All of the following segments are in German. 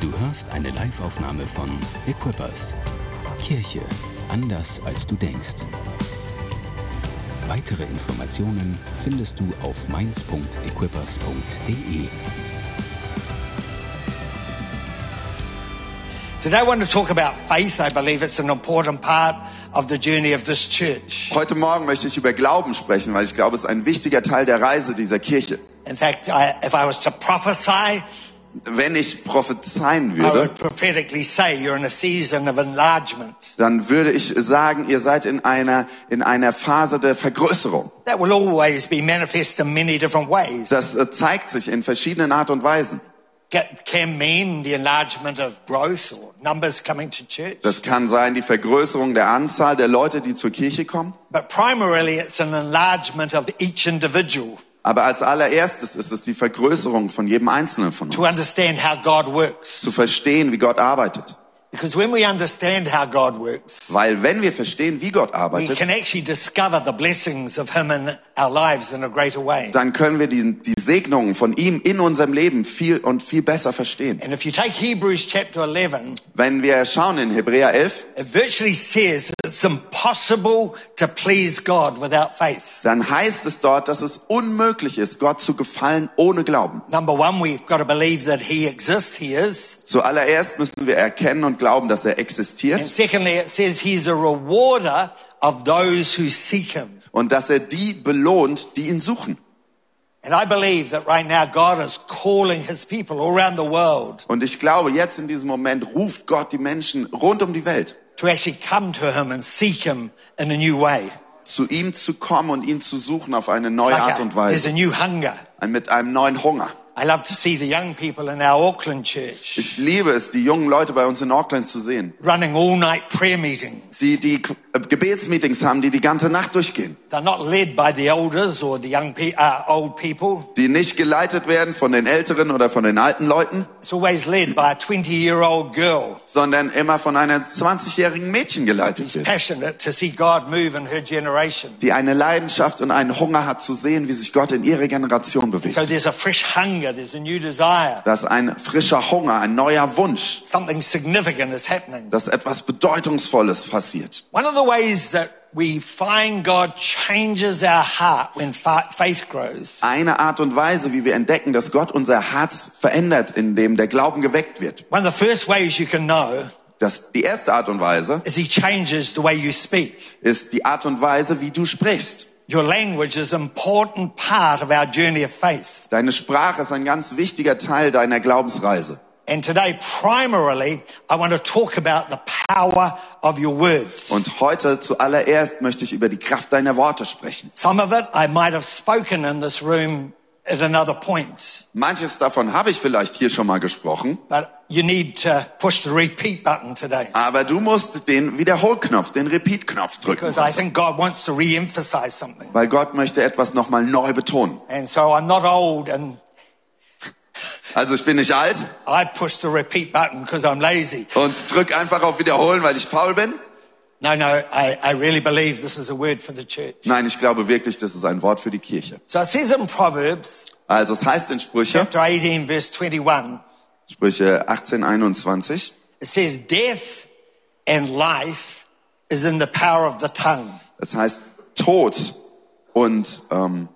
Du hörst eine Liveaufnahme von Equippers. Kirche anders als du denkst. Weitere Informationen findest du auf mainz.equippers.de. Today I want to talk about faith. I believe it's an important part of the journey of this church. Heute Morgen möchte ich über Glauben sprechen, weil ich glaube, es ist ein wichtiger Teil der Reise dieser Kirche. In fact, I, if I was to prophesy, Wenn ich prophezeien I würde, would prophetically say you're in a season of enlargement. dann würde ich sagen, ihr seid in einer, in einer Phase der Vergrößerung. That will always be manifest in many different ways. Das äh, zeigt sich in verschiedenen Art und Weisen. It can mean the enlargement of growth or numbers coming to church. Das kann sein die Vergrößerung der Anzahl der Leute, die zur Kirche kommen. But primarily it's an enlargement of each individual Aber als allererstes ist es die Vergrößerung von jedem Einzelnen von to uns. understand how God works. Zu verstehen, wie Gott arbeitet. Because when we understand how God works, Weil wenn wir verstehen, wie Gott arbeitet, dann können wir die, die Segnungen von ihm in unserem Leben viel und viel besser verstehen. And if you take Hebrews chapter 11, Wenn wir schauen in Hebräer 11, it virtually says it's impossible to please God without faith. dann heißt es dort, dass es unmöglich ist, Gott zu gefallen ohne Glauben. Number one, we've got to believe that He exists, He is. Zuallererst müssen wir erkennen und glauben, dass er And existiert secondly, it says He's a rewarder of those who seek Him. und dass er die belohnt, die ihn suchen. And I believe that right now God is calling His people all around the world Und ich glaube, jetzt in diesem Moment ruft Gott die Menschen rund um die Welt, to actually come to Him and seek Him in a new way. zu ihm zu kommen und ihn zu suchen auf eine neue like Art a- und there's a Weise, new hunger. mit einem neuen Hunger. I love to see the young people in our Auckland church Ich liebe es, die jungen Leute bei uns in Auckland zu sehen, running all night prayer meetings. die die Gebetsmeetings haben, die die ganze Nacht durchgehen, They're not led by the elders or the young pe- old people. die nicht geleitet werden von den Älteren oder von den alten Leuten, It's always led by a 20 year old girl sondern immer von einem 20-jährigen Mädchen geleitet wird, passionate to see God move in her generation. die eine Leidenschaft und einen Hunger hat zu sehen, wie sich Gott in ihre Generation bewegt. So there's a fresh hunger, there's a new desire. Das ist ein frischer Hunger, ein neuer Wunsch, Something significant is happening. dass etwas Bedeutungsvolles passiert. One of the ways that we find God changes our heart when fa- faith grows Eine Art und Weise, wie wir entdecken, dass Gott unser Herz verändert, indem der Glauben geweckt wird. One of the first ways you can know Das, die erste Art und Weise is He changes the way you speak. ist die Art und Weise, wie du sprichst. Your language is an important part of our journey of faith. Deine Sprache ist ein ganz wichtiger Teil deiner Glaubensreise. And today, primarily, I want to talk about the power of your words. Und heute zuallererst möchte ich über die Kraft deiner Worte sprechen. Some of it I might have spoken in this room at another point, Manches davon habe ich vielleicht hier schon mal gesprochen, but you need to push the repeat button today aber du musst den Wiederholknopf, den Repeat-Knopf drücken, because I think God wants to re-emphasize something. weil Gott möchte etwas nochmal neu betonen. And so I'm not old and Also ich bin nicht alt I've pushed the repeat button because I'm lazy. und drück einfach auf Wiederholen, weil ich faul bin. No, no, I, I really believe this is a word for the church. Nein, ich glaube wirklich, das ist ein Wort für die Kirche. So it says in Proverbs Also es heißt in Sprüche, chapter 18 verse 21, Sprüche 18, 21, it says death and life is in the power of the tongue. es heißt Tod und ähm,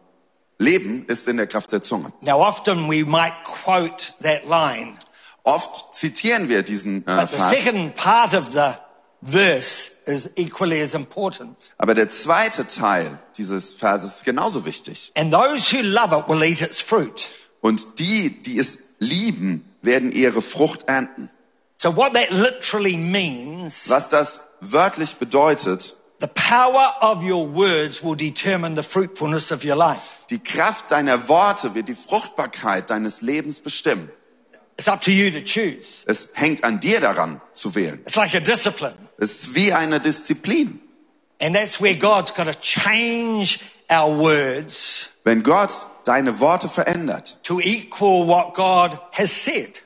Leben ist in der Kraft der Zunge. Now often we might quote that line, Oft zitieren wir diesen äh, but the Vers, second part of the verse is equally as important. aber der zweite Teil dieses Verses ist genauso wichtig. And those who love it will eat its fruit. Und die, die es lieben, werden ihre Frucht ernten. So what that literally means, Was das wörtlich bedeutet, the power of your words will determine the fruitfulness of your life. die Kraft deiner Worte wird die Fruchtbarkeit deines Lebens bestimmen. It's up to you to choose. Es hängt an dir daran zu wählen. It's like a discipline. Es ist wie eine Disziplin. And that's where God's got to change our words Wenn Gott deine Worte verändert, to equal what God has said.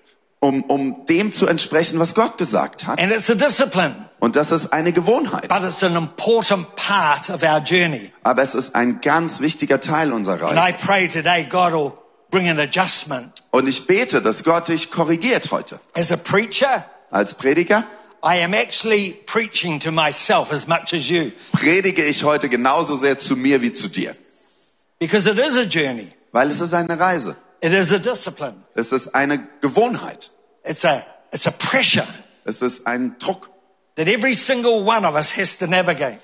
Um, um dem zu entsprechen, was Gott gesagt hat. And it's a discipline, Und das ist eine Gewohnheit. but it's an important part of our journey. Aber es ist ein ganz wichtiger Teil unserer And I Reise. pray today God will bring an adjustment. Und ich bete, dass Gott dich korrigiert heute. As a preacher, Als Prediger I am actually preaching to myself as much as you predige ich heute genauso sehr zu mir wie zu dir. because it is a journey. Weil es ist eine Reise. It is a discipline. Es ist eine Gewohnheit. It's a, it's a pressure Es ist ein Druck, that every single one of us has to navigate.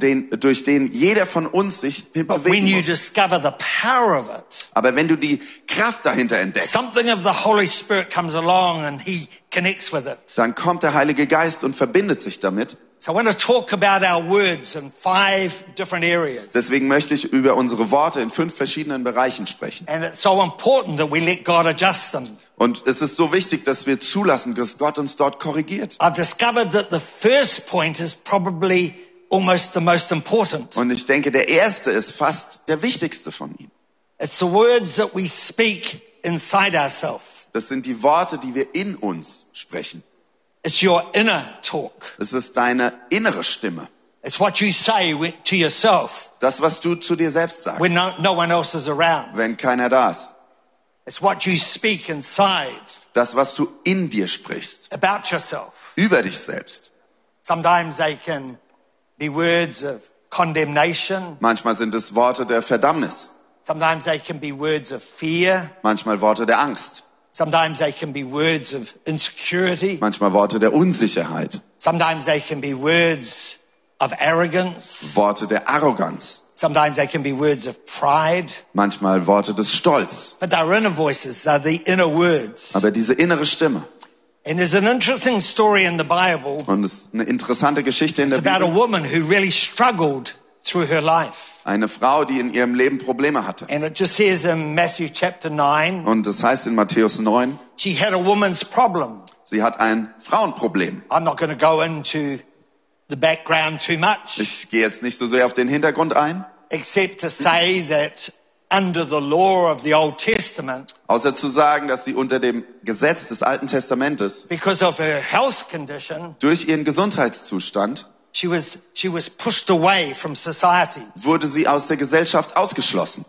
den, durch den jeder von uns sich bewegen you muss. discover the power of it, Aber wenn du die Kraft dahinter entdeckst, something of the Holy Spirit comes along and he connects with it. dann kommt der Heilige Geist und verbindet sich damit. So I want to talk about our words in five different areas. Deswegen möchte ich über unsere Worte in fünf verschiedenen Bereichen sprechen. And it's so important that we let God adjust them. Und es ist so wichtig, dass wir zulassen, dass Gott uns dort korrigiert. I've discovered that the first point is probably almost the most important. Und ich denke, der erste ist fast der wichtigste von ihnen. It's the words that we speak inside ourselves. Das sind die Worte, die wir in uns sprechen. It's your inner talk. Es ist deine innere Stimme. It's what you say to yourself Das, was du zu dir selbst sagst, when no, no one else is around. wenn keiner da ist. It's what you speak inside Das, was du in dir sprichst, about yourself. über dich selbst. Sometimes they can be words of condemnation. Manchmal sind es Worte der Verdammnis, Sometimes they can be words of fear. manchmal Worte der Angst, Sometimes they can be words of insecurity. manchmal Worte der Unsicherheit, Sometimes they can be words of arrogance. Worte der Arroganz, Sometimes they can be words of pride. manchmal Worte des Stolz. But they're inner voices. They're the inner words. Aber diese innere Stimme, And there's an interesting story in the Bible. und es ist eine interessante Geschichte in It's der about a Bibel, woman who really struggled through her life. Eine Frau, die in ihrem Leben Probleme hatte. And it just says in Matthew chapter 9, Und das heißt in Matthäus 9, she had a woman's problem. sie hat ein Frauenproblem. I'm not going to go into the background too much, Ich gehe jetzt nicht so sehr auf den Hintergrund ein, except to say that under the law of the Old Testament, außer zu sagen, dass sie unter dem Gesetz des Alten Testamentes because of her health condition, durch ihren Gesundheitszustand she was, she was pushed away from society. wurde sie aus der Gesellschaft ausgeschlossen.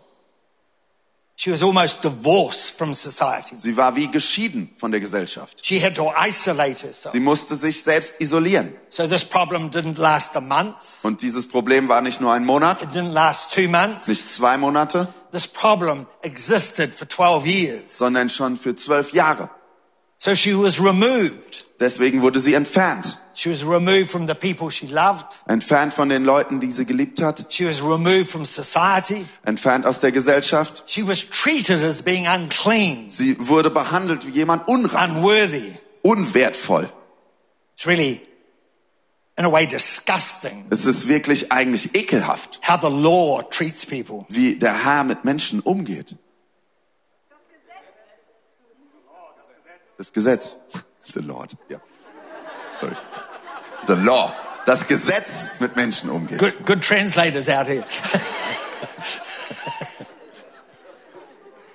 She was almost divorced from society. Sie war wie geschieden von der Gesellschaft. She had to isolate herself. Sie musste sich selbst isolieren. So this problem didn't last a month. Und dieses Problem war nicht nur ein Monat, It didn't last two months. nicht zwei Monate, This problem existed for 12 years. sondern schon für zwölf Jahre. So she was removed. Deswegen wurde sie entfernt. She was removed from the people she loved. Entfernt von den Leuten, die sie geliebt hat. She was removed from society. Entfernt aus der Gesellschaft. She was treated as being unclean, Sie wurde behandelt wie jemand unrein, unworthy. unwertvoll. It's really, in a way, disgusting Es ist wirklich eigentlich ekelhaft, how the law treats people. wie der Herr mit Menschen umgeht. Das Gesetz. The Lord, ja. Sorry. The Law. Das Gesetz mit Menschen umgeht. Good, good translators out here.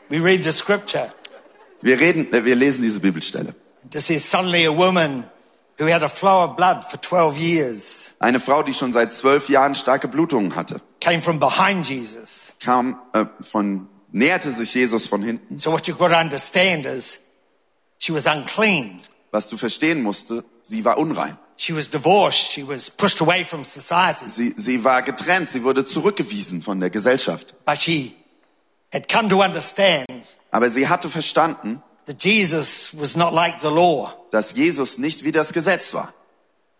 we read the scripture. Wir reden, wir lesen diese Bibelstelle. It says, suddenly a woman who had a flow of blood for 12 years Eine Frau, die schon seit zwölf Jahren starke Blutungen hatte, came from behind Jesus. kam äh, von, näherte sich Jesus von hinten. So what you've got to understand is she was unclean. Was du verstehen musste, sie war unrein. She was divorced. She was pushed away from society. Sie, sie war getrennt, sie wurde zurückgewiesen von der Gesellschaft. But she had come to understand Aber sie hatte verstanden, that Jesus was not like the law. dass Jesus nicht wie das Gesetz war.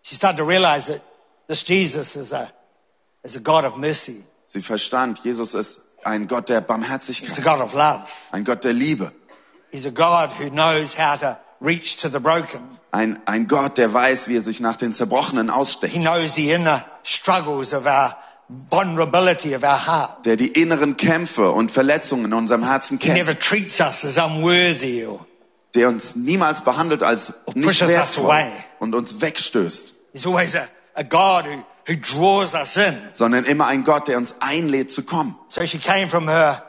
She started to realize that this Jesus is a, is a God of mercy. Sie verstand, Jesus ist ein Gott der He's a Barmherzigkeit, God of love. ein Gott der Liebe, He's a God who knows how to reach to the broken. ein, ein Gott, der weiß, wie er sich nach den Zerbrochenen He aussteckt, knows the inner struggles of our vulnerability of our heart. der die inneren Kämpfe und Verletzungen in unserem Herzen He kennt, never treats us as unworthy or der uns niemals behandelt als nicht pushes us wertvoll away. und uns wegstößt, he's always a, a God who, who draws us in. sondern immer ein Gott, der uns einlädt zu kommen. So she came from her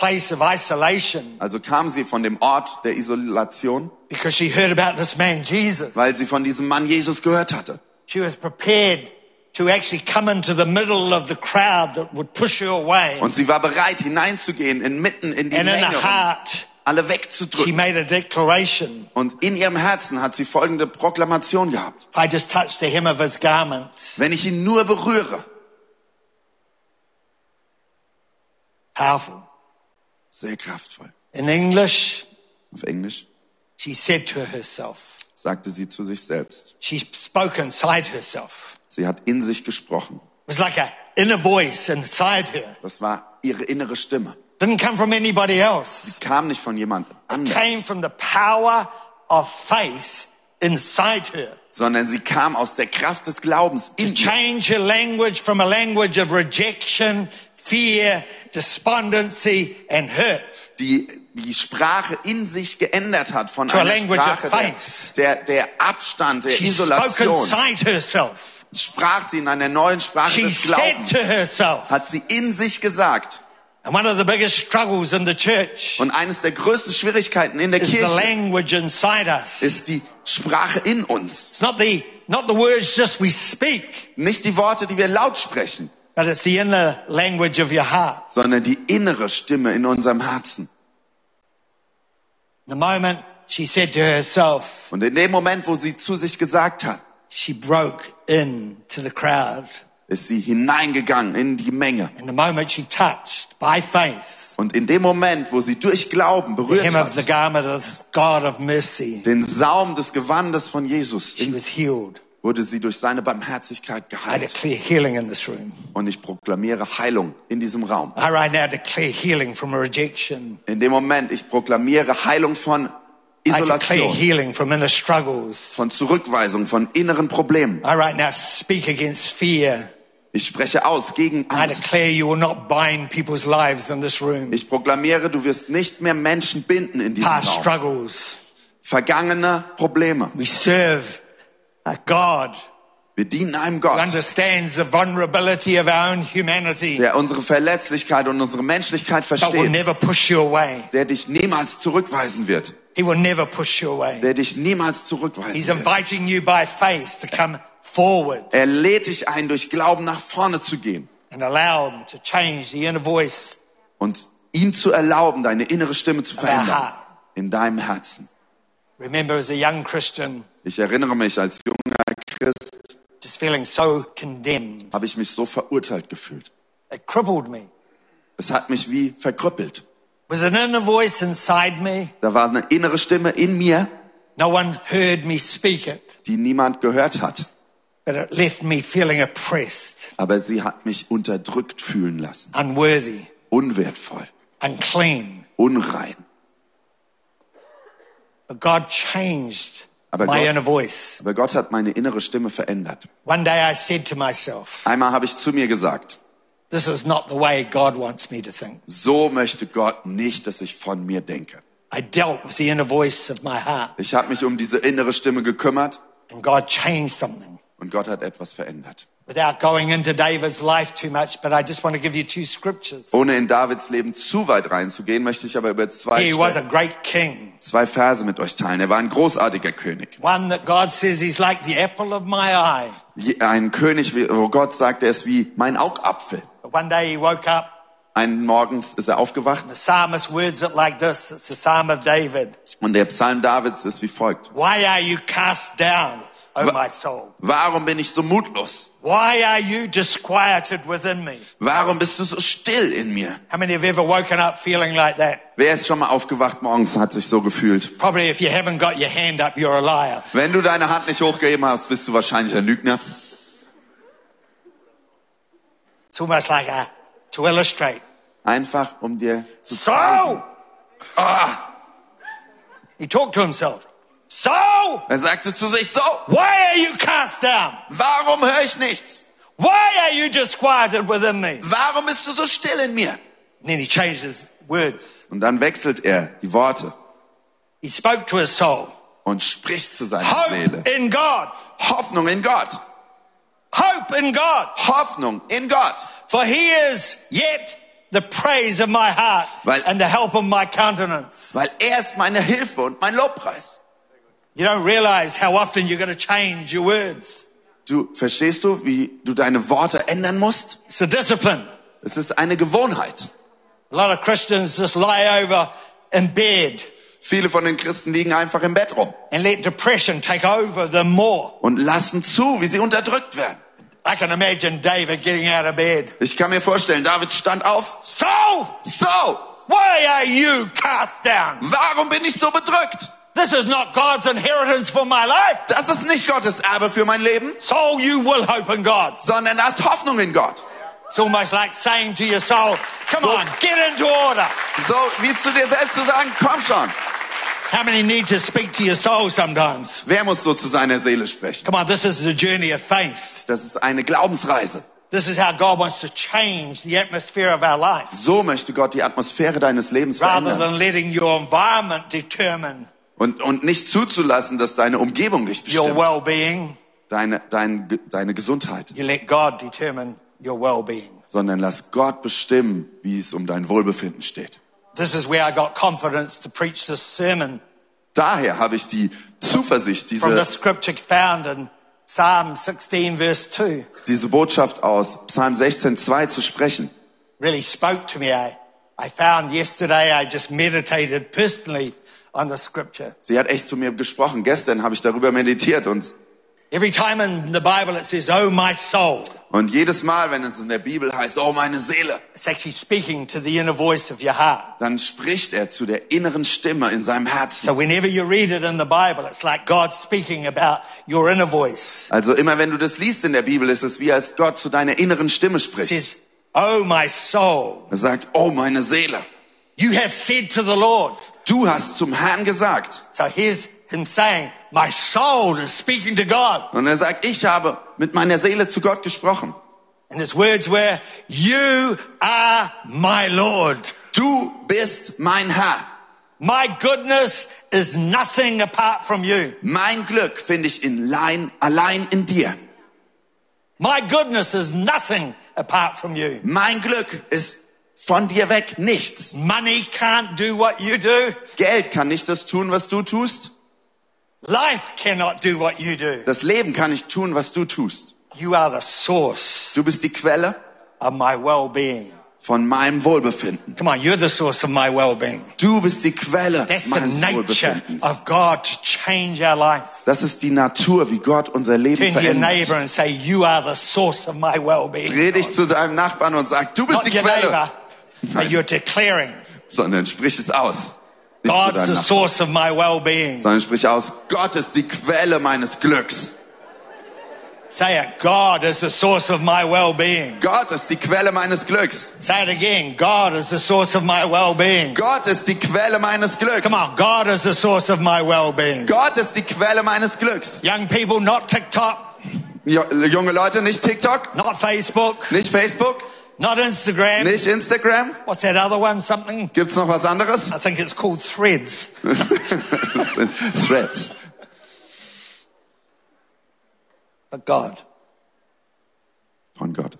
place of isolation Also kam sie von dem Ort der Isolation, because she heard about this man Jesus. weil sie von diesem Mann Jesus gehört hatte. She was prepared to actually come into the middle of the crowd that would push her away. Und sie war bereit, hineinzugehen, inmitten in die And in Menge her heart, alle she wegzudrücken. made a declaration. Und in ihrem Herzen hat sie folgende Proklamation gehabt. If I just touch the hem of his garment, Wenn ich ihn nur berühre, powerful. Sehr kraftvoll. In English, Auf Englisch she said to herself, sagte sie zu sich selbst. she spoke inside herself. Sie hat in sich gesprochen. It was like a inner voice inside her. Das war ihre innere Stimme. Didn't come from anybody else. Kam nicht von jemand Came anders, from the power of faith inside her. sondern sie kam aus der Kraft des Glaubens To in ihr. change her language from a language of rejection, fear, despondency, and hurt die die Sprache in sich geändert hat von To einer Sprache der, der, der Abstand, der She Isolation. Sprach sie in einer neuen Sprache She des Glaubens. herself. Hat sie in sich gesagt. And one of the biggest struggles in the church Und eines der größten Schwierigkeiten in der Kirche language inside us. ist die Sprache in uns. It's not the not the words just we speak, Nicht die Worte, die wir laut sprechen, but it's the inner language of your heart. sondern die innere Stimme in unserem Herzen. The moment she said to herself, Und in dem Moment, wo sie zu sich gesagt hat, she broke into the crowd. ist sie hineingegangen in die Menge. And the moment she touched by faith Und in dem Moment, wo sie durch Glauben the berührt hem of the hat, garment of God of mercy, den Saum des Gewandes von Jesus, she was healed. Wurde sie durch seine Barmherzigkeit I geheilt. declare healing in this room. Und ich proklamiere Heilung in diesem Raum. I right now declare healing from rejection. In dem Moment, ich proklamiere Heilung von I declare Isolation, healing from inner struggles. von Zurückweisung, von inneren Problemen. I right now speak against fear. Ich spreche aus gegen I Angst. declare you will not bind people's lives in this room. Ich proklamiere, du wirst nicht mehr Menschen binden in diesem Past Raum. struggles. Vergangene Probleme. We serve a God Wir dienen einem who Gott, understands the vulnerability of our own humanity, der unsere Verletzlichkeit und unsere Menschlichkeit versteht, der dich niemals zurückweisen wird, He will never push you away. der dich niemals zurückweisen He's wird. inviting you by faith to come forward Er lädt dich ein, durch Glauben nach vorne zu gehen and allow Him to change the inner voice und ihm zu erlauben, deine innere Stimme zu verändern in deinem Herzen. Remember, as a young Christian, Ich erinnere mich, als junger Christ so condemned. habe ich mich so verurteilt gefühlt. It crippled me. Es hat mich wie verkrüppelt. Was an inner voice inside me. Da war eine innere Stimme in mir, No one heard me speak it, die niemand gehört hat. but it left me feeling oppressed, Aber sie hat mich unterdrückt fühlen lassen. unworthy, Unwertvoll, unclean. unrein. But God changed Aber my Gott- inner voice. Aber Gott hat meine innere Stimme verändert. One day I said to myself, Einmal habe ich zu mir gesagt, this is not the way God wants me to think. so möchte Gott nicht, dass ich von mir denke. I dealt with the inner voice of my heart Ich habe mich um diese innere Stimme gekümmert and God changed something. und Gott hat etwas verändert. Without going into David's life too much, but I just want to give you two scriptures. Ohne in Davids Leben zu weit reinzugehen, möchte ich aber über zwei, He was a great king, zwei Verse mit euch teilen. Er war ein großartiger König. one that God says he's like the apple of my eye. Je- Ein König, wo Gott sagt, er ist wie mein Augapfel. One day he woke up, Einen Morgens ist er aufgewacht the psalmist words it like this. It's the Psalm of David. und der Psalm Davids ist wie folgt. Why are you cast down, O Wa- my soul? Warum bin ich so mutlos? Why are you disquieted within me? Warum bist du so still in mir? How many have ever woken up feeling like that? Wer ist schon mal aufgewacht morgens, hat sich so gefühlt? Probably if you haven't got your hand up, you're a liar. Wenn du deine Hand nicht hochgeheben hast, bist du wahrscheinlich ein Lügner. It's almost like a, to illustrate. Einfach, um dir zu zeigen. So, he talked to himself. So, Er sagte zu sich so, why are you cast down? warum höre ich nichts? Why are you disquieted within me? Warum bist du so still in mir? And then he changed his words. Und dann wechselt er die Worte He spoke to his soul. und spricht zu seiner Hope Seele. in God. Hoffnung in Gott. Hope in God. Hoffnung in Gott. For he is yet the praise of my heart Weil- and the help of my countenance. Weil er ist meine Hilfe und mein Lobpreis. You don't realize how often you're going to change your words. Du verstehst du, wie du deine Worte ändern musst? It's a discipline. Es ist eine Gewohnheit. A lot of Christians just lie over in bed Viele von den Christen liegen einfach im Bett rum and let depression take over them more. und lassen zu, wie sie unterdrückt werden. I can imagine David getting out of bed. Ich kann mir vorstellen, David stand auf. Saul, So, why are you cast down? warum bin ich so bedrückt? This is not God's inheritance for my life. Das ist nicht Gottes Erbe für mein Leben, Soul, you will hope in God. sondern da ist Hoffnung in Gott. It's almost like saying to your soul, come So- on, get into order. So wie zu dir selbst zu sagen, komm schon. How many need to speak to your soul sometimes? Wer muss so zu seiner Seele sprechen? Come on, this is the journey of faith. Das ist eine Glaubensreise. This is how God wants to change the atmosphere of our life. So möchte Gott die Atmosphäre deines Lebens Rather verändern. than letting your environment determine Und, und nicht zuzulassen, dass deine Umgebung dich your bestimmt. well-being, Deine, dein, deine Gesundheit. you let God determine your well-being. Sondern lass Gott bestimmen, wie es um dein Wohlbefinden steht. This is where I got confidence to preach this sermon Daher habe ich die Zuversicht, from the diese, scripture found in Psalm 16 verse 2. diese Botschaft aus Psalm 16, 2 zu sprechen. Really spoke to me. I, I found yesterday I just meditated personally on the scripture. Sie hat echt zu mir gesprochen. Gestern habe ich darüber meditiert und, Every time in the Bible it says, oh my soul, und jedes Mal, wenn es in der Bibel heißt, oh meine Seele, it's actually speaking to the inner voice of your heart. dann spricht er zu der inneren Stimme in seinem Herzen. So whenever you read it in the Bible, it's like God speaking about your inner voice. Also immer wenn du das liest in der Bibel, ist es wie als Gott zu deiner inneren Stimme It spricht. says, oh my soul, Er sagt, oh meine Seele, you have said to the Lord. Du hast zum Herrn gesagt. So here's him saying, my soul is speaking to God. Und er sagt, ich habe mit meiner Seele zu Gott gesprochen. And his words were, you are my Lord. Du bist mein Herr. My goodness is nothing apart from you. Mein Glück finde ich in Lein, allein in dir. My goodness is nothing apart from you. Mein Glück ist von dir weg nichts. Money can't do what you do. Geld kann nicht das tun, was du tust. Life cannot do what you do. Das Leben kann nicht tun, was du tust. You are the source Du bist die Quelle of my well-being. von meinem Wohlbefinden. Come on, you're the source of my well-being. Du bist die Quelle That's the meines nature Wohlbefindens. of God to change our life. Das ist die Natur, wie Gott unser Leben Turn to your verändert. neighbor and say, you are the source of my well-being. Dreh dich zu deinem Nachbarn und sag, du bist Not die Quelle. neighbor, but you're declaring, Sondern sprich es aus. Nicht zu God's the source of my well-being. sondern sprich aus, Gott ist die Quelle meines Glücks. Say it, God is the source of my well-being. Gott ist die Quelle meines Glücks. Say it again, God is the source of my well-being. Gott ist die Quelle meines Glücks. Come on, God is the source of my well-being. Gott ist die Quelle meines Glücks. Young people, not TikTok, junge Leute, nicht TikTok, not Facebook, nicht Facebook, not Instagram. nicht Instagram. What's that other one? Something? Gibt's noch was anderes? I think it's called Threads. Threads. But God. Von Gott.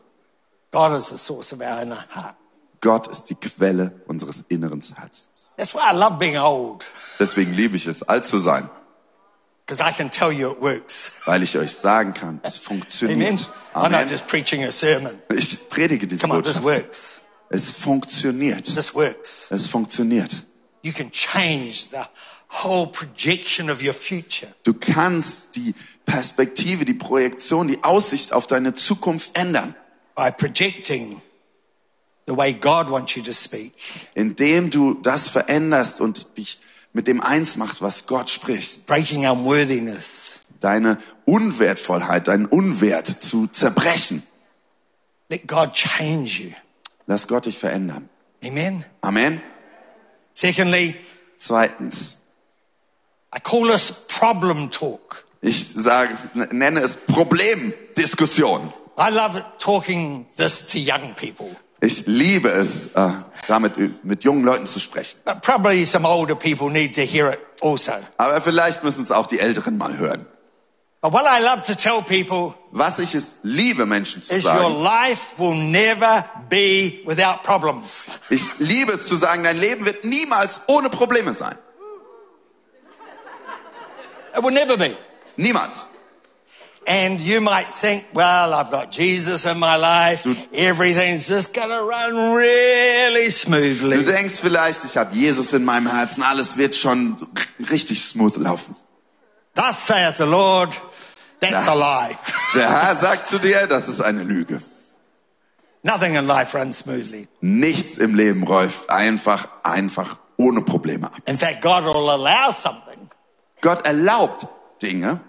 God is the source of our inner heart. Gott ist die Quelle unseres inneren Herzens. That's why I love being old, Deswegen liebe ich es, alt zu sein, I can tell you it works. weil ich euch sagen kann, es Amen. funktioniert. I'm not Amen. just preaching a sermon. Ich predige diese Come on, this Botschaft. works. Es funktioniert. This works. Es funktioniert. You can change the whole projection of your future Du kannst die Perspektive, die Projektion, die Aussicht auf deine Zukunft ändern, by projecting the way God wants you to speak. indem du das veränderst und dich mit dem eins macht, was Gott spricht. breaking unworthiness. Deine Unwertvollheit, deinen Unwert zu zerbrechen. Let God change you. Lass Gott dich verändern. Amen. Amen. Secondly, Zweitens, I call this problem talk. ich sage, nenne es Problemdiskussion. I love talking this to young people, Ich liebe es, äh, damit mit jungen Leuten zu sprechen. but probably some older people need to hear it also. Aber vielleicht müssen es auch die Älteren mal hören. But what I love to tell people Was ich es liebe, Menschen zu sagen. Ich liebe es zu sagen, dein Leben wird niemals ohne Probleme sein. It will never be. Niemals. And you might think, well, I've got Jesus in my life. Everything's just to run really Du smoothly. denkst vielleicht, ich habe Jesus in meinem Herzen, alles wird schon richtig smooth laufen. Thus saith the Lord. That's a lie. Der Herr sagt zu dir, das ist eine Lüge. Nothing in life runs smoothly. Nichts im Leben läuft einfach, einfach ohne Probleme ab. In fact, God will allow something Gott erlaubt Dinge,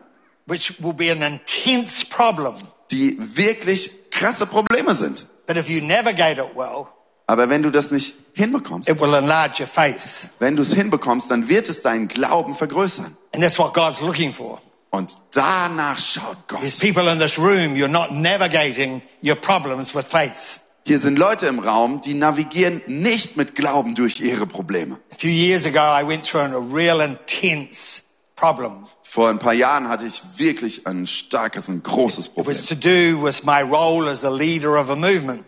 which will be an intense problem. die wirklich krasse Probleme sind. But if you navigate it well, Aber wenn du das nicht hinbekommst, it will enlarge your faith. wenn du es hinbekommst, dann wird es deinen Glauben vergrößern. And that's what God's looking for. Und danach schaut Gott. There's people in this room, you're not navigating your problems with faith. Hier sind Leute im Raum, die navigieren nicht mit Glauben durch ihre Probleme. A few years ago, I went through a real intense problem. Vor ein paar Jahren hatte ich wirklich ein starkes, ein großes Problem.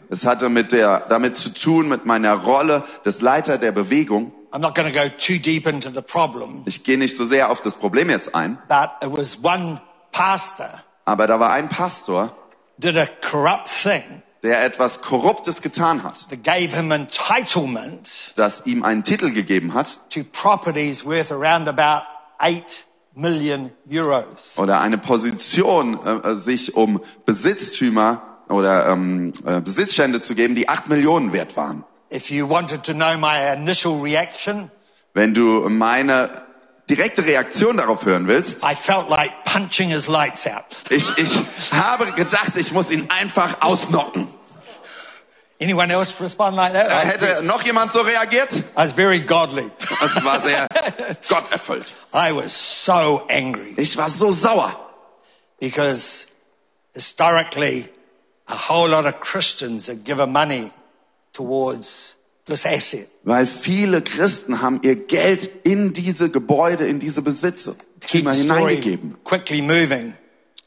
Es hatte mit der, damit zu tun, mit meiner Rolle des Leiter der Bewegung. I'm not going to go too deep into the problem, Ich gehe nicht so sehr auf das Problem jetzt ein, but it was one pastor aber da war ein Pastor, did a corrupt thing der etwas Korruptes getan hat, that gave him entitlement das ihm einen Titel gegeben hat to properties worth around about 8 million euros. Oder eine Position, äh, sich um Besitztümer oder ähm, äh, Besitzstände zu geben, die acht Millionen wert waren. If you wanted to know my initial reaction, Wenn du meine direkte Reaktion darauf hören willst, I felt like punching his lights out. ich, ich habe gedacht, ich muss ihn einfach ausnocken. Anyone else respond like that? Äh, hätte noch jemand so reagiert? I was very godly. Es war sehr gotterfüllt. I was so angry Ich war so sauer, because historically, a whole lot of Christians have given money towards this asset. weil viele Christen haben ihr Geld in diese Gebäude, in diese Besitze immer hineingegeben. quickly moving.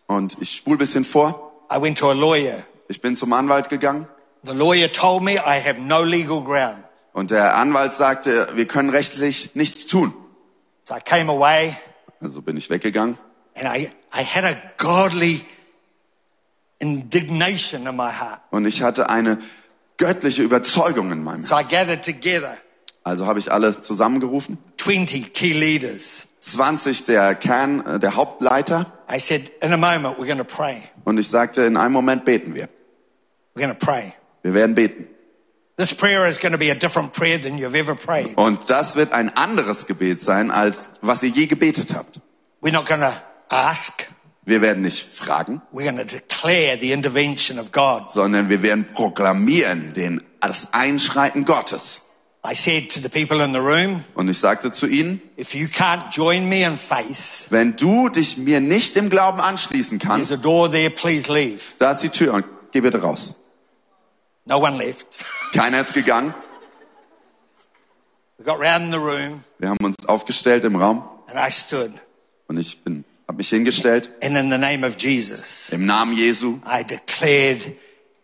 Und ich spule ein bisschen vor. I went to a lawyer. Ich bin zum Anwalt gegangen The lawyer told me I have no legal ground. und der Anwalt sagte, wir können rechtlich nichts tun. So I came away Also bin ich weggegangen and I, I had a godly indignation in my heart. und ich hatte eine göttliche Überzeugung in meinem So I Herzen. gathered together Also habe ich alle zusammengerufen. 20 key leaders. 20 der Kern, äh, der Hauptleiter I said, in a moment, we're going to pray. und ich sagte, in einem Moment beten wir. We're going to pray. Wir werden beten. This prayer is going to be a different prayer than you've ever prayed. Und das wird ein anderes Gebet sein, als was ihr je gebetet habt. We're not going to ask. Wir werden nicht fragen, We're going to declare the intervention of God. sondern wir werden proklamieren den, das Einschreiten Gottes. I said to the people in the room, Und ich sagte zu ihnen, if you can't join me in faith, wenn du dich mir nicht im Glauben anschließen there's a kannst, door there, please leave. da ist die Tür und geh bitte raus. No one left. Keiner ist gegangen. We got round in the room Wir haben uns aufgestellt im Raum and I stood. und ich bin, habe mich hingestellt. And in the name of Jesus, Im Namen Jesu I declared,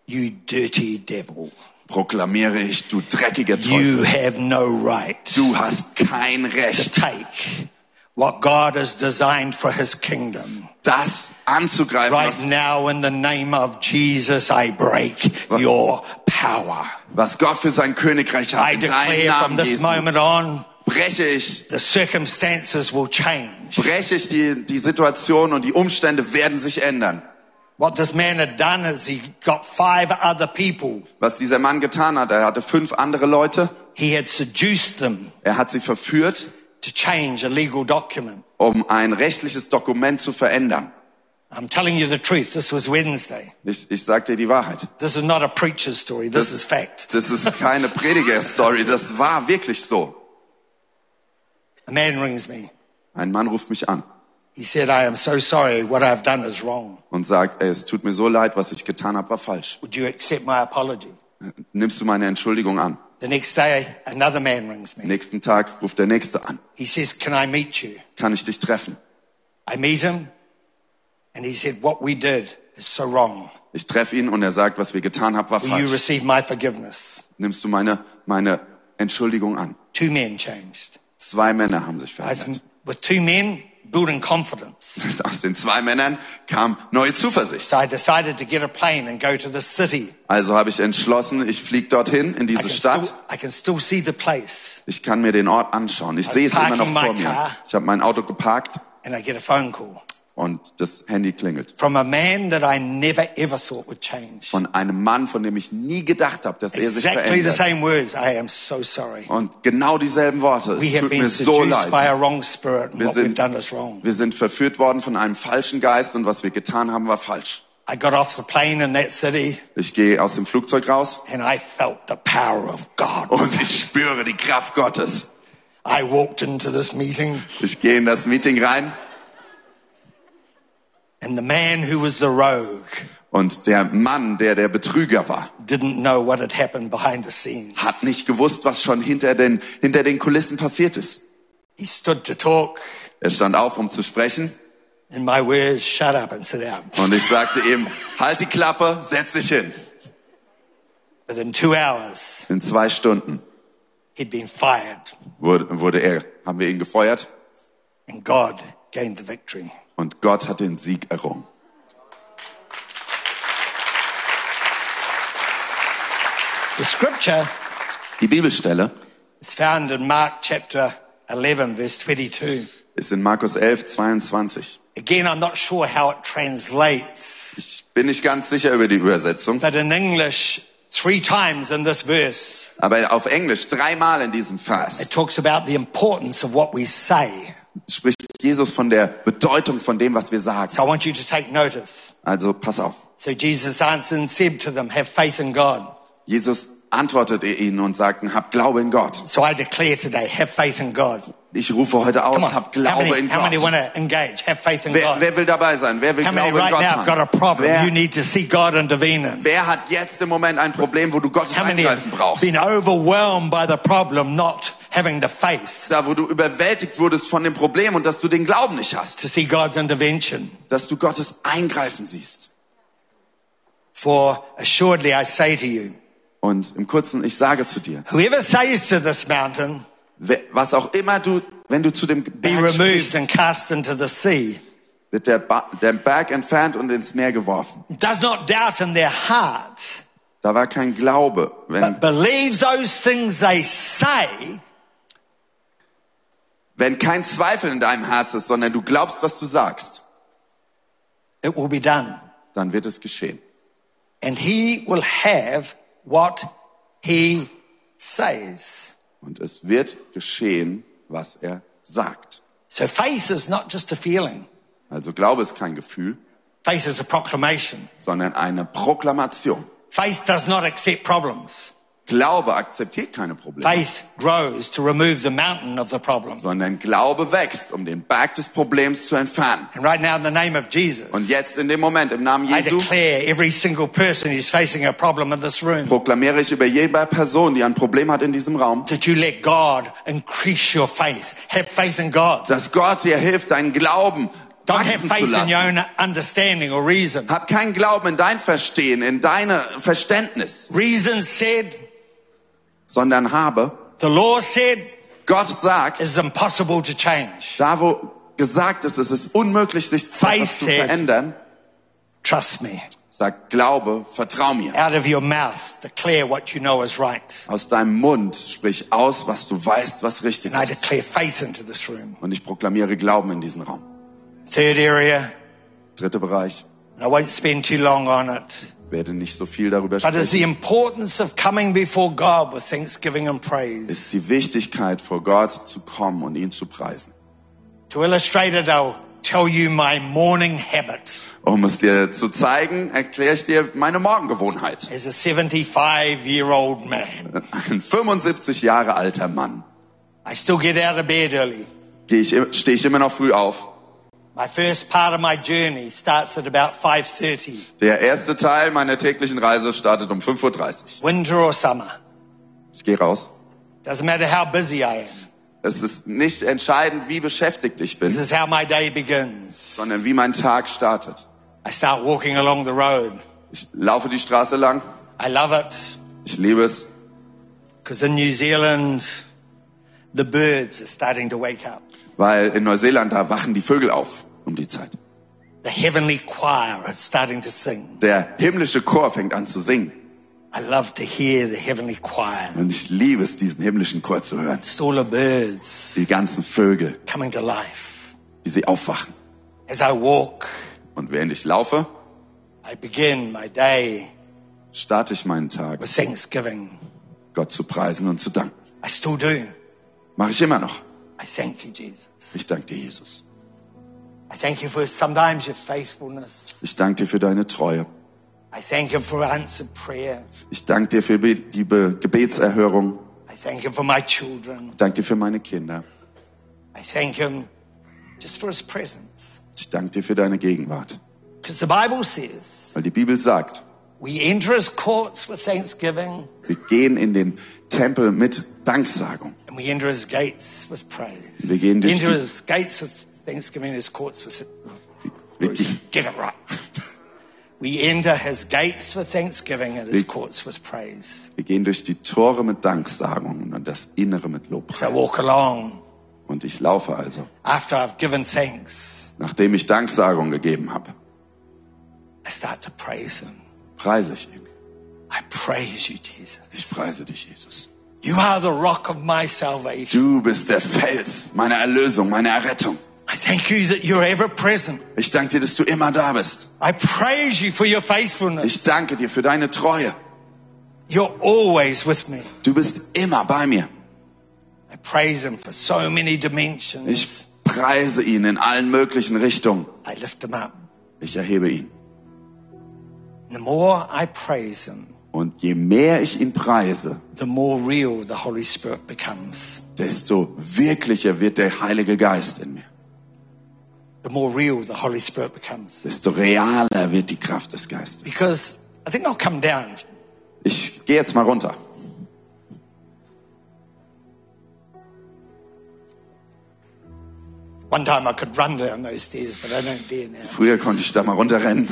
you dirty devil, proklamiere ich, du dreckiger you Teufel, have no right du hast kein to Recht, take what God has designed for his kingdom. das anzugreifen, Right was, now, in the name of Jesus, I break your power. was Gott für sein Königreich hat. I declare from this Jesu moment on, breche ich, the circumstances will change. breche ich die, die Situation und die Umstände werden sich ändern. What this man had done is he got five other people. Was dieser Mann getan hat, er hatte fünf andere Leute, He had seduced them er hat sie verführt, to change a legal document. um ein rechtliches Dokument zu verändern. I'm telling you the truth. This was Wednesday. Ich, ich sage dir die Wahrheit. This is not a preacher's story. This is fact. Das ist keine Prediger-Story, das war wirklich so. A man rings me. Ein Mann ruft mich an He said, I am so sorry. What I've done is wrong. und sagt, ey, es tut mir so leid, was ich getan habe, war falsch. Would you accept my apology? Nimmst du meine Entschuldigung an? The next day, another man rings me. Nächsten Tag ruft der Nächste an. He says, Can I meet you? Kann ich dich treffen? I meet him, and he said, What we did is so wrong. Ich treffe ihn und er sagt, was wir getan haben, war Will you falsch. receive my forgiveness? Nimmst du meine, meine Entschuldigung an? Two men changed. Zwei Männer haben sich I was verändert. with two men, building confidence. Aus den zwei Männern kam neue Zuversicht. So I decided to get a plane and go to the city. Also habe ich entschlossen, ich fliege dorthin in I diese still, Stadt. I can still see the place. Ich kann mir den Ort anschauen. Ich sehe es immer noch vor mir. Ich habe mein Auto geparkt And I get a phone call und das Handy klingelt. from a man that I never ever thought would change. Von einem Mann, von dem ich nie gedacht habe, dass er sich Exactly the verändert. same words. I am so sorry. Und genau dieselben Worte. We Es have tut been mir so seduced by a leid. wrong spirit and Wir sind, done is wrong. wir sind verführt worden von einem falschen Geist und was wir getan haben, war falsch. I got off the plane in that city Ich gehe aus dem Flugzeug raus and I felt the power of God. und ich spüre die Kraft Gottes. I walked into this meeting Ich gehe in das Meeting rein and the man who was the rogue und der Mann, der der Betrüger war, didn't know what had happened behind the scenes. hat nicht gewusst, was schon hinter den, hinter den Kulissen passiert ist. He stood to talk Er stand auf, um zu sprechen and my words, shut up and sit down. und ich sagte ihm, halt die Klappe, setz dich hin. Within two hours, In zwei Stunden he'd been fired wurde, wurde er, haben wir ihn gefeuert and God gained the victory. Und Gott hat den Sieg errungen. The scripture Die Bibelstelle is found in Mark chapter 11, verse 22. ist in Markus 11, 22. Again, I'm not sure how it translates, Ich bin nicht ganz sicher über die Übersetzung, but in English, three times in this verse, aber auf Englisch dreimal in diesem Vers it talks about the importance of what we say. spricht Jesus von der Bedeutung von dem, was wir sagen. So I want you to take notice. Also pass auf. So Jesus answered and said to them, Have faith in God. Jesus antwortete ihnen und sagten, habt Glaube in Gott. So I declare today, have faith in God. Ich rufe heute aus, on. How Glaube many, in Gott. engage? Have faith in Wer, God. wer will dabei sein? Wer will How many Glaube in right Gott now have got a haben? problem? You Wer, in. wer hat jetzt im Moment ein Problem, wo du Gottes How Eingreifen brauchst? been overwhelmed by the problem, not having the faith Da, wo du überwältigt wurdest von dem Problem und dass du den Glauben nicht hast. to see God's intervention? Dass du Gottes Eingreifen siehst. For assuredly I say to you, Und im Kurzen, ich sage zu dir, whoever says to this mountain, was auch immer du, wenn du zu dem be Berg sprichst, and cast into the sea, wird der, ba der Berg entfernt und ins Meer geworfen. does not doubt in their heart, Da war kein Glaube. Wenn, believes those things they say, wenn kein Zweifel in deinem Herz ist, sondern du glaubst, was du sagst, it will be done. dann wird es geschehen. And he will have what he says. Und es wird geschehen, was er sagt. So faith is not just a feeling. Also Glaube ist kein Gefühl, Faith is a proclamation. sondern eine Proklamation. Faith does not accept problems. Glaube akzeptiert keine Probleme, Faith grows to remove the mountain of the problem. sondern Glaube wächst, um den Berg des Problems zu entfernen. And right now, in the name of Jesus, Und jetzt in dem Moment, im Namen I Jesu, declare every single person who's facing a problem in this room proklamiere ich über jede Person, die ein Problem hat in diesem Raum, that you let God increase your faith. Have faith in God. dass Gott dir hilft, deinen Glauben Don't have faith in your own understanding or reason. Hab keinen Glauben in dein Verstehen, in deine Verständnis, Reason said, sondern habe, the law said, Gott sagt, it's impossible to change. da wo gesagt ist, es ist unmöglich, sich Faith zu said- verändern, Trust me. sagt Glaube, vertrau mir. Out of your mouth, declare what you know is right. Aus deinem Mund sprich aus, was du weißt, was richtig And I ist. declare faith into this room. Und ich proklamiere Glauben in diesen Raum. Third area, Dritter Bereich, and I won't spend too long on it, werde nicht so viel darüber but is the sprechen, importance of coming before God with thanksgiving and praise. ist die Wichtigkeit, vor Gott zu kommen und ihn zu preisen. To illustrate it, I'll tell you my morning habit. Um es dir zu zeigen, erkläre ich dir meine Morgengewohnheit. As a 75 year old man, Ein 75 Jahre alter Mann. I still get out of bed early. Gehe ich, stehe ich immer noch früh auf. Der erste Teil meiner täglichen Reise startet um 5.30 Uhr. winter or summer. Ich gehe raus. Doesn't matter how busy I am. Es ist nicht entscheidend, wie beschäftigt ich This bin, is how my day begins. sondern wie mein Tag startet. I start walking along the road. Ich laufe die Straße lang. I love it Ich liebe es. because in New Zealand, The birds are starting to wake up. Weil in Neuseeland, da wachen die Vögel auf um die Zeit. The heavenly choir are starting to sing. Der himmlische Chor fängt an zu singen. I love to hear the heavenly choir. Und ich liebe es, diesen himmlischen Chor zu hören. Just all the birds Die ganzen Vögel, coming to life. wie sie aufwachen. As I walk, Und während ich laufe, I begin my day starte ich meinen Tag, with thanksgiving. Gott zu preisen und zu danken. I still do. Mache ich immer noch. I thank you, Jesus. Ich danke dir, Jesus. I thank you for sometimes your faithfulness. Ich danke dir für deine Treue. I thank you for answered prayer. Ich danke dir für die Be Gebetserhörung. I thank him for my children. Ich danke dir für meine Kinder. I thank him just for his presence. Ich danke dir für deine Gegenwart. Because the Bible says Weil die Bibel sagt, we enter his courts with thanksgiving wir gehen in den Tempel mit Danksagung. and we enter his gates with praise. Wir gehen durch enter die- his gates with thanksgiving, his courts with Bruce, ge- get it right. We enter his gates with thanksgiving and his courts with praise. wir gehen durch die Tore mit Danksagung und das Innere mit So I Lobpreis. walk along Und ich laufe also, after I've given thanks. nachdem ich Danksagung gegeben habe, I start to praise him. preise ich ihn. I praise you, Jesus. Ich preise dich, Jesus. You are the rock of my salvation. Du bist der Fels meiner Erlösung, meiner Errettung. I thank you that you're ever present. Ich danke dir, dass du immer da bist. I praise you for your faithfulness. Ich danke dir für deine Treue. You're always with me. Du bist immer bei mir. I praise him for so many dimensions. Ich preise ihn in allen möglichen Richtungen. I lift him up. Ich erhebe ihn. The more I praise him, Und je mehr ich ihn preise, the more real the Holy Spirit becomes. desto wirklicher wird der Heilige Geist in mir. The more real the Holy Spirit becomes. Desto realer wird die Kraft des Geistes. Because I think I'll come down. Ich gehe jetzt mal runter. One time I could run down those stairs, but I don't dare now. Früher konnte ich da mal runterrennen.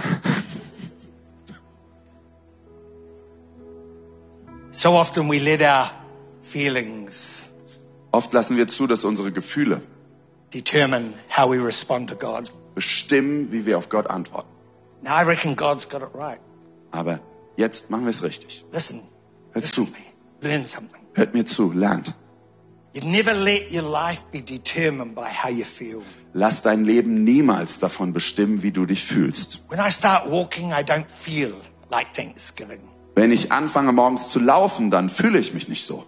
So often we let our feelings Oft lassen wir zu, dass unsere Gefühle determine how we respond to God. bestimmen, wie wir auf Gott antworten. Now I reckon God's got it right. Aber jetzt machen wir es richtig. Listen, Hör listen zu. me. Learn something. Hört mir zu, lernt. You never let your life be determined by how you feel. Lass dein Leben niemals davon bestimmen, wie du dich fühlst. When I start walking, I don't feel like Thanksgiving. Wenn ich anfange morgens zu laufen, dann fühle ich mich nicht so.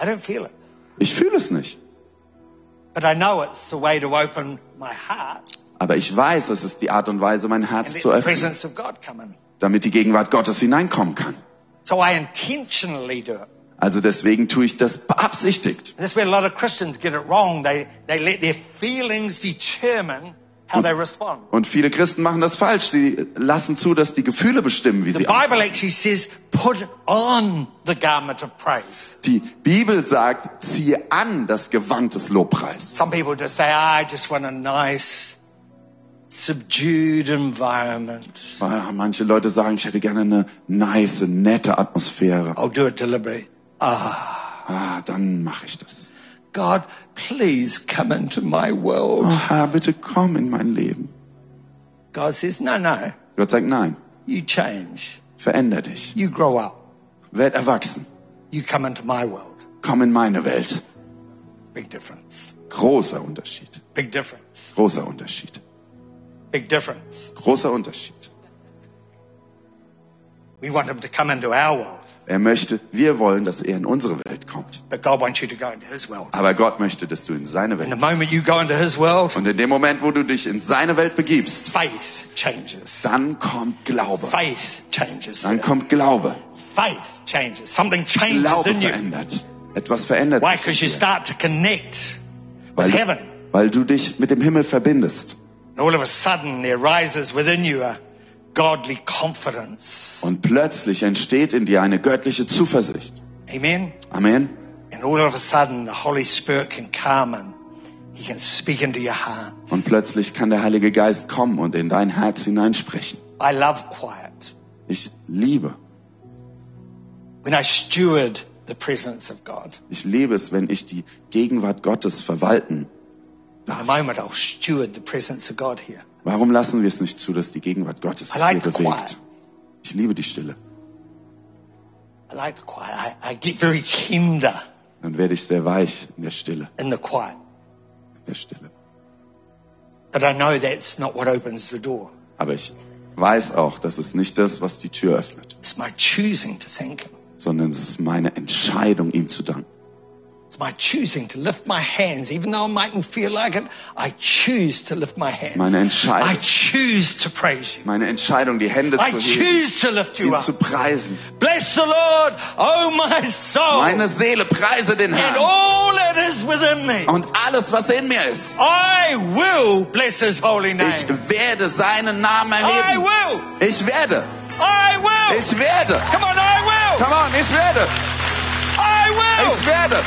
I don't feel it. Ich fühle es nicht. But I know it's the way to open my heart Aber ich weiß, es ist die Art und Weise, mein Herz zu öffnen, damit die Gegenwart Gottes hineinkommen kann. So I intentionally do it. Also deswegen tue ich das beabsichtigt. And that's where a lot of Christians get it wrong. They, they let their feelings determine. Und viele Christen machen das falsch. Sie lassen zu, dass die Gefühle bestimmen, wie The sie antworten. Bible actually says, put on the garment of praise. Die Bibel sagt, ziehe an das Gewand des Lobpreis. Some people just say, I just want a nice, subdued environment. Ah, Manche Leute sagen, ich hätte gerne eine nice, nette Atmosphäre. I'll do it deliberately. Ah, dann mache ich das. God, please come into my world. Oh, Herr, bitte komm in mein Leben. God says, no, no, Gott sagt, nein, you change. veränder dich. You grow up. Werd erwachsen. You come into my world. Komm in meine Welt. Big difference. Großer Unterschied. Big difference. Großer Unterschied. Big difference. Großer Unterschied. We want him to come into our world. Er möchte, wir wollen, dass er in unsere Welt kommt. Aber Gott möchte, dass du in seine Welt world, Und in dem Moment, wo du dich in seine Welt begibst, dann kommt Glaube. Dann kommt Glaube. Glaube verändert. Etwas verändert sich. Weil, weil du dich mit dem Himmel verbindest. And all of a sudden, there rises within you a godly confidence. Und plötzlich entsteht in dir eine göttliche Zuversicht. Amen. Amen. And all of a sudden, the Holy Spirit can come and He can speak into your heart. Und plötzlich kann der Heilige Geist kommen und in dein Herz hineinsprechen. I love quiet. Ich liebe, When I steward the presence of God. Ich liebe es, wenn ich die Gegenwart Gottes verwalten. In a moment, I'll steward the presence of God here. Warum lassen wir es nicht zu, dass die Gegenwart Gottes sich like hier bewegt? Ich liebe die Stille. I like the quiet. I, I get very tender Dann werde ich sehr weich in der Stille, in the quiet. in der Stille. But I know that's not what opens the door. Aber ich weiß auch, das ist nicht das, was die Tür öffnet, It's my choosing to thank Him. sondern es ist meine Entscheidung, ihm zu danken. It's my choosing to lift my hands, even though I mightn't feel like it. I choose to lift my hands. meine Entscheidung. I choose to praise you. Meine Entscheidung, die Hände I zu heben, choose to lift you ihn up. zu preisen. Bless the Lord, oh my soul, Meine Seele preise den and Herrn. all that is within me. Und alles, was in mir ist. I will bless His holy name. Ich werde seinen Namen I erheben. will. Ich werde. I will. Ich werde. Come on, I will. Come on, ich werde. I will. Ich werde.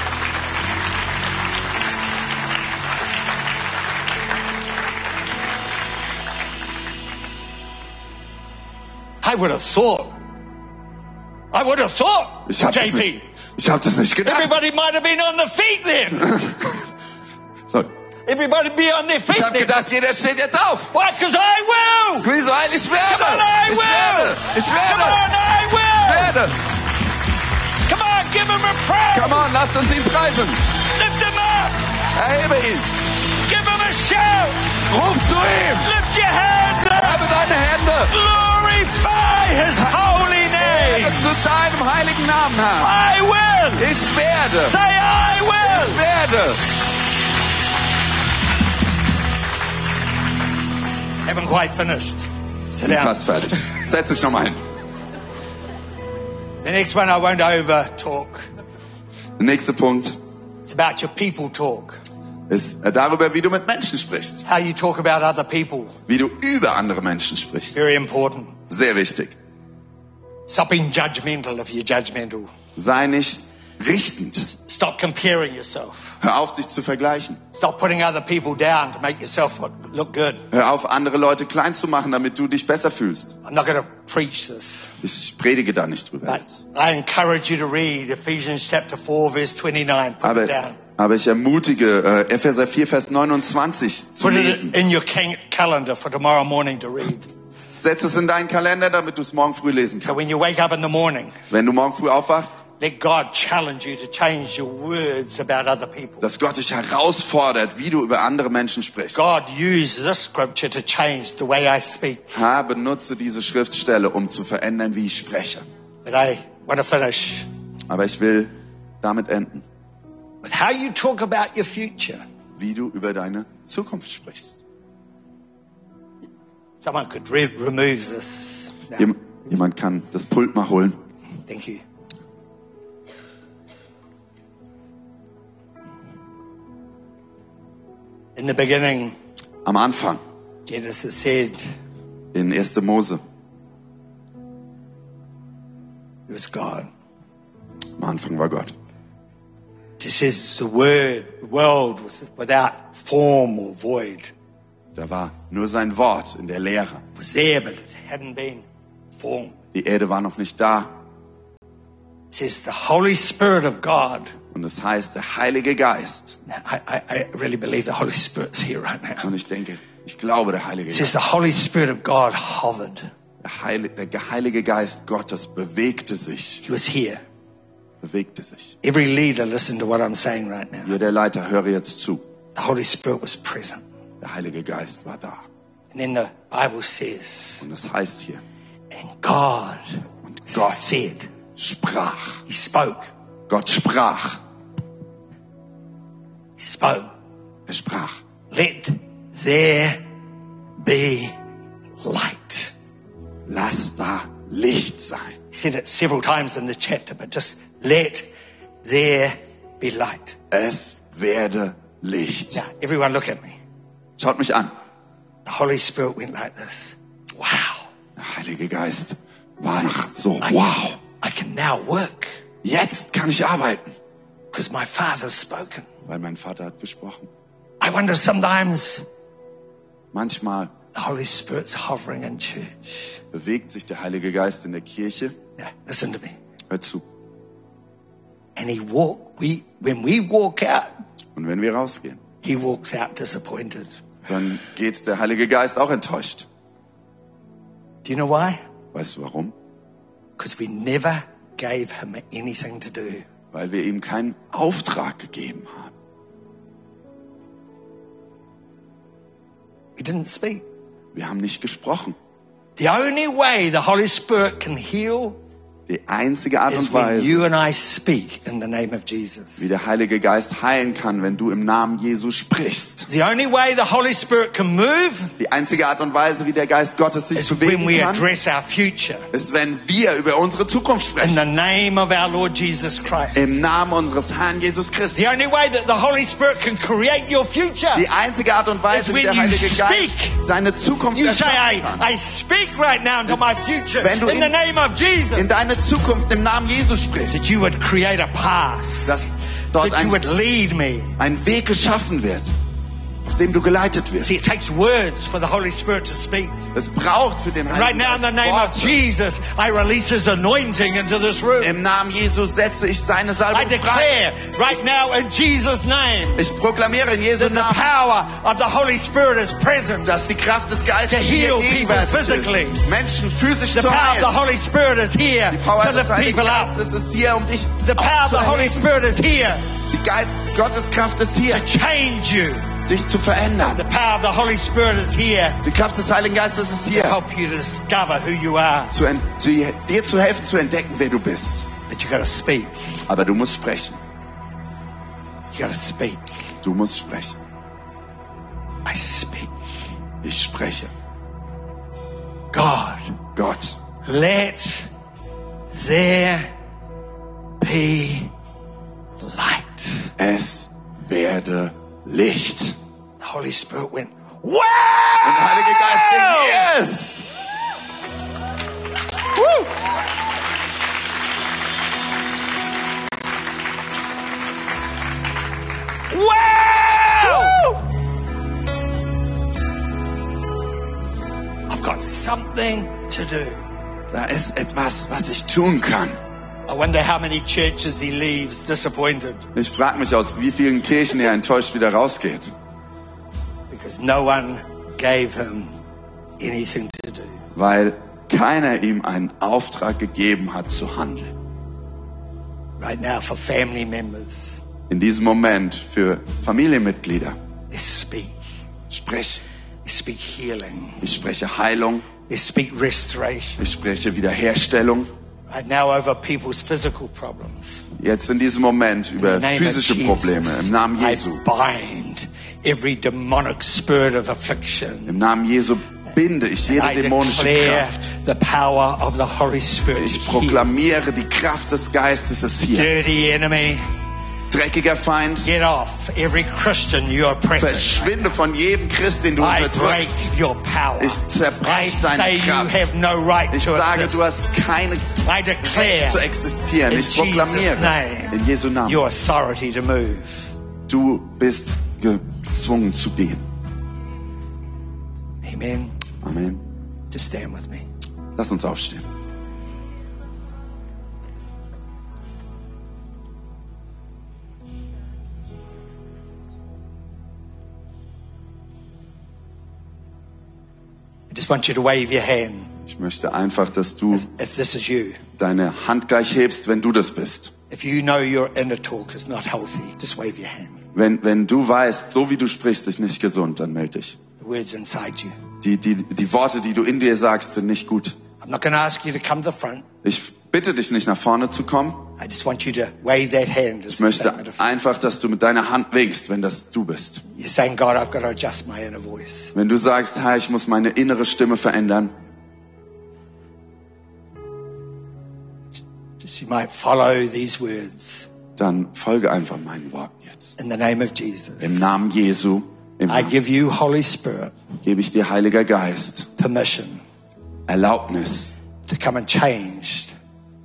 I would have thought. I would have thought, Ich das JP. nicht. Ich habe das nicht gedacht. Everybody might have been on the feet then. So. Everybody be on their feet Ich habe gedacht, jeder steht jetzt auf. Why? Because I will. Wieso? Weil ich werde. Come on, I Ich will. werde. Ich Come on, I Ich will. werde. Come on, give him a praise. Come on, lasst uns ihn preisen. Lift him up. Erhebe ihn. Give him a shout. Ruf zu ihm. Lift your hands up. Erhebe deine Hände. Glorify his holy name. Zu deinem heiligen Namen, Herr. I will. Ich werde. Say, I Ich will. werde. Haven't quite finished. Sit down. fast fertig. Setz dich nochmal hin. The next one I won't over talk. Der nächste Punkt It's about your people talk. Ist äh, darüber, wie du mit Menschen sprichst. How you talk about other people. Wie du über andere Menschen sprichst. Very important. Sehr wichtig. Stop being judgmental if you're judgmental. Sei nicht richtend. Stop comparing yourself. Hör auf, dich zu vergleichen. Stop putting other people down to make yourself look, good. Hör auf, andere Leute klein zu machen, damit du dich besser fühlst. I'm not to preach this, Ich predige da nicht drüber but. I encourage you to read Ephesians chapter 4, verse 29. Put Aber, it down. Aber ich ermutige, äh, Epheser 4, Vers 29 zu Put it lesen. in your calendar for tomorrow morning to read. Setz es in deinen Kalender, damit du es morgen früh lesen So when kannst. you wake up in the morning, Wenn du morgen früh aufwachst, let God challenge you to change your words about other people. dass Gott dich herausfordert, wie du über andere Menschen sprichst. God used this scripture to change the way I speak. Ha, benutze diese Schriftstelle, um zu verändern, wie ich spreche. But I want to finish Aber ich will damit enden, how you talk about your future. wie du über deine Zukunft sprichst. Someone could re- remove this. Jem- Jemand kann das Pult mal holen. Thank you. In the beginning, Am Anfang, Genesis said in 1. Mose, it was God. am Anfang war Gott. Da war nur sein Wort in der Leere. It was there, but it hadn't been formed. Die Erde war noch nicht da. It says the Holy Spirit of God. Und es heißt, der Heilige Geist. Now, I, I, I really believe the Holy Spirit's here right now. Und ich denke, ich glaube, der Heilige Geist, the Holy Spirit of God hovered. der, Heil, der Heilige Geist Gottes bewegte sich. He was here. Bewegte sich. Every leader, listen to what I'm saying right now. Jeder Leiter, höre jetzt zu. The Holy Spirit was present. Der Heilige Geist war da. And then the Bible says, Und es heißt hier, and God und Gott said, sprach. He spoke, Gott sprach. He spoke, Er sprach. let there be light. Lass da Licht sein. He said it several times in the chapter, but just let there be light. Es werde Licht. Now, everyone look at me. Schaut mich an. The Holy Spirit went like this. Wow. Der Heilige Geist macht so, I, wow. I can now work Jetzt kann ich arbeiten. because my Father's spoken. Weil mein Vater hat gesprochen. I wonder sometimes Manchmal the Holy Spirit's hovering in church. bewegt sich der Heilige Geist in der Kirche. Now, listen to me. Hör zu. And he walk, we, when we walk out, Und wenn wir rausgehen, he walks out disappointed. dann geht der Heilige Geist auch enttäuscht. Do you know why? Weißt du warum? Because we never gave him anything to do. Weil wir ihm keinen Auftrag gegeben haben. We didn't speak. Wir haben nicht gesprochen. The only way the Holy Spirit can heal Die einzige Art und Weise, you I in wie der Heilige Geist heilen kann, wenn du im Namen Jesu sprichst. The only way the Holy Spirit can move Die einzige Art und Weise, wie der Geist Gottes sich bewegen we kann, ist, wenn wir über unsere Zukunft in sprechen. the name of our Lord Jesus Christ. Im Namen unseres Herrn Jesus Christus. The only way that the Holy Spirit can create your future, Die einzige Art und Weise, Is wie der you Heilige Geist deine Zukunft you say, erschaffen I, kann. I speak right now into my future Wenn du in the in- name of Jesus. In deine Zukunft im Namen Jesus sprichst. that you would create a path, Dass dort that you ein, would lead me. ein Weg geschaffen wird, dem du geleitet wirst. See, it takes words for the Holy Spirit to speak. Es braucht für den And right Heiligen now, in the name of Worte. Jesus, I release His anointing into this room. Im Namen Jesus setze ich seine I Salbung frei. declare right now in Jesus' name Ich proklamiere in Jesu that the Namen, power of the Holy Spirit is present. dass die Kraft des Geistes hier people gegenwärtig physically. ist, Menschen physisch The zu power of the heilen. Holy Spirit is here Die Power to des Heiligen. Geistes ist hier, um dich The power of the Holy. Spirit is here Die Geist Gottes Kraft ist hier, to change you. Dich zu verändern. The power of the Holy Spirit is here Die Kraft des Heiligen Geistes ist to hier, help you to discover who you are. zu dir zu helfen, zu entdecken, wer du bist. But you got to speak. Aber du musst sprechen. You got to speak. Du musst sprechen. I speak. Ich spreche. God, Gott, let there be light. es werde Licht. The Holy Spirit went, wow! Und der Heilige Geist ging, yes! Wow! I've got something to do. Da ist etwas, was ich tun kann. I wonder how many churches he leaves disappointed Ich frage mich, aus wie vielen Kirchen er enttäuscht wieder rausgeht. No one gave him anything to do. Weil keiner ihm einen Auftrag gegeben hat zu handeln. Right now, for family members, In diesem Moment für Familienmitglieder. let's speak. Sprech. Let's speak healing. Ich spreche Heilung. Let's speak restoration. Ich spreche Wiederherstellung. Right now, over people's physical problems. Jetzt in diesem Moment über physische Jesus, Probleme. Im Namen I Jesu. bind every demonic spirit of affliction. Im Namen Jesu binde ich jede dämonische Kraft. the power of the Holy Spirit. Ich proklamiere, die Kraft des Geistes ist hier. Dirty enemy, Dreckiger Feind, get off. Every Christian you are verschwinde von jedem Christ, den du I unterdrückst. Ich zerbrech I seine say you Kraft. no right Ich sage, exist. du hast keine Recht zu existieren. Ich proklamiere name in Jesu Namen, du bist gezwungen zu gehen. Amen. Amen. Just stand with me. Lass uns aufstehen. I just want you to wave your hand Ich möchte einfach, dass du if this is you. deine Hand gleich hebst, wenn du das bist. If you know your inner talk is not healthy, just wave your hand. Wenn, wenn du weißt, so wie du sprichst, ist nicht gesund, dann melde dich. Die, die, die Worte, die du in dir sagst, sind nicht gut. Ich bitte dich nicht nach vorne zu kommen. I just want you to wave that hand as Ich möchte einfach, dass du mit deiner Hand winkst, wenn das du bist. You're saying, God, I've got to adjust my inner voice. Wenn du sagst, Herr, ich muss meine innere Stimme verändern, dann folge einfach meinen Worten jetzt. in the name of Jesus. Im Namen Jesu im I Namen, give you, Holy Spirit, gebe ich dir, Heiliger Geist, permission Erlaubnis, to come and change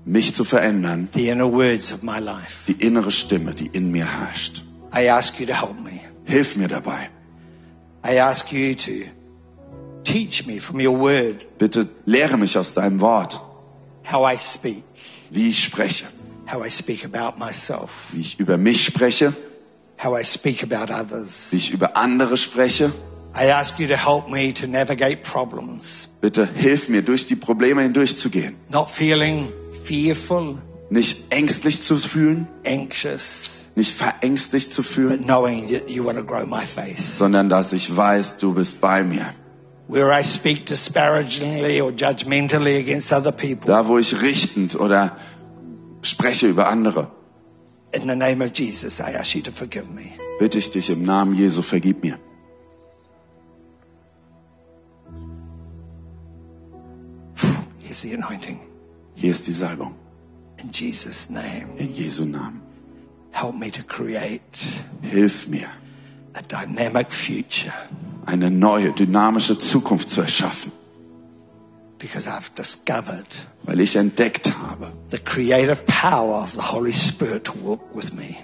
mich zu verändern, the inner words of my life. die innere Stimme, die in mir herrscht. I ask you to help me. Hilf mir dabei. I ask you to teach me from your word Bitte lehre mich aus deinem Wort, how I speak, wie ich spreche, how I speak about myself, wie ich über mich spreche, how I speak about others. wie ich über andere spreche. I ask you to help me to navigate problems, Bitte hilf mir, durch die Probleme hindurchzugehen. not feeling fearful, Nicht ängstlich zu fühlen, anxious, nicht verängstigt zu fühlen, but knowing that you want to grow my faith. sondern dass ich weiß, du bist bei mir. Where I speak disparagingly or judgmentally against other people, Da, wo ich richtend oder spreche über andere, in the name of Jesus, I ask you to forgive me. bitte ich dich im Namen Jesu, vergib mir. Here's the anointing. Hier ist die Salbung. In Jesus' name, In Jesu Namen. help me to create Hilf mir, a dynamic future eine neue, dynamische Zukunft zu erschaffen, because I've discovered weil ich entdeckt habe, the creative power of the Holy Spirit to work with me.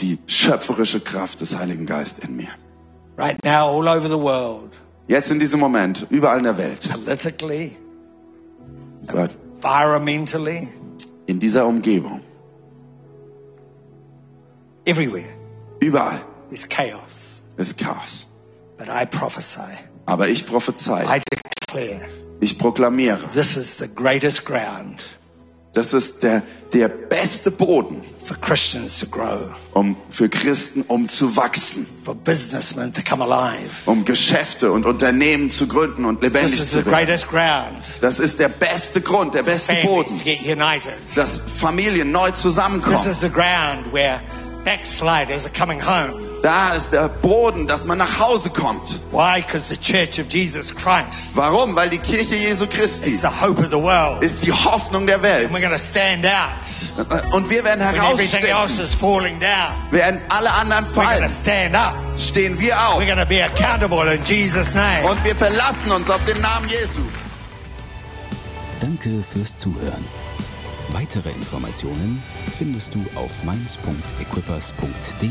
die schöpferische Kraft des Heiligen Geistes in mir. Right now, all over the world, Jetzt in diesem Moment, überall in der Welt, politically, environmentally, in dieser Umgebung, everywhere, überall there's chaos. ist Chaos. But I prophesy, Aber ich prophezei, I declare, ich proklamiere, this is the greatest ground das ist der, der beste Boden, for Christians to grow, um für Christen, um zu wachsen, for businessmen to come alive. um Geschäfte und Unternehmen zu gründen und This lebendig is the zu werden. greatest ground Das ist der beste Grund, der beste families Boden, to get united. dass Familien neu This zusammenkommen. is the ground where backsliders are coming home. Da ist der Boden, dass man nach Hause kommt. Why? Because the Church of Jesus Christ Warum? Weil die Kirche Jesu Christi is the hope of the world. ist die Hoffnung der Welt. And we're going to stand out Und wir werden when everything else herausstechen. is falling down. Während alle anderen We're going to fallen, stand up. stehen wir auf. We're going to be accountable in Jesus' name. Und wir verlassen uns auf den Namen Jesu. Danke fürs Zuhören. Weitere Informationen findest du auf mainz.equippers.de.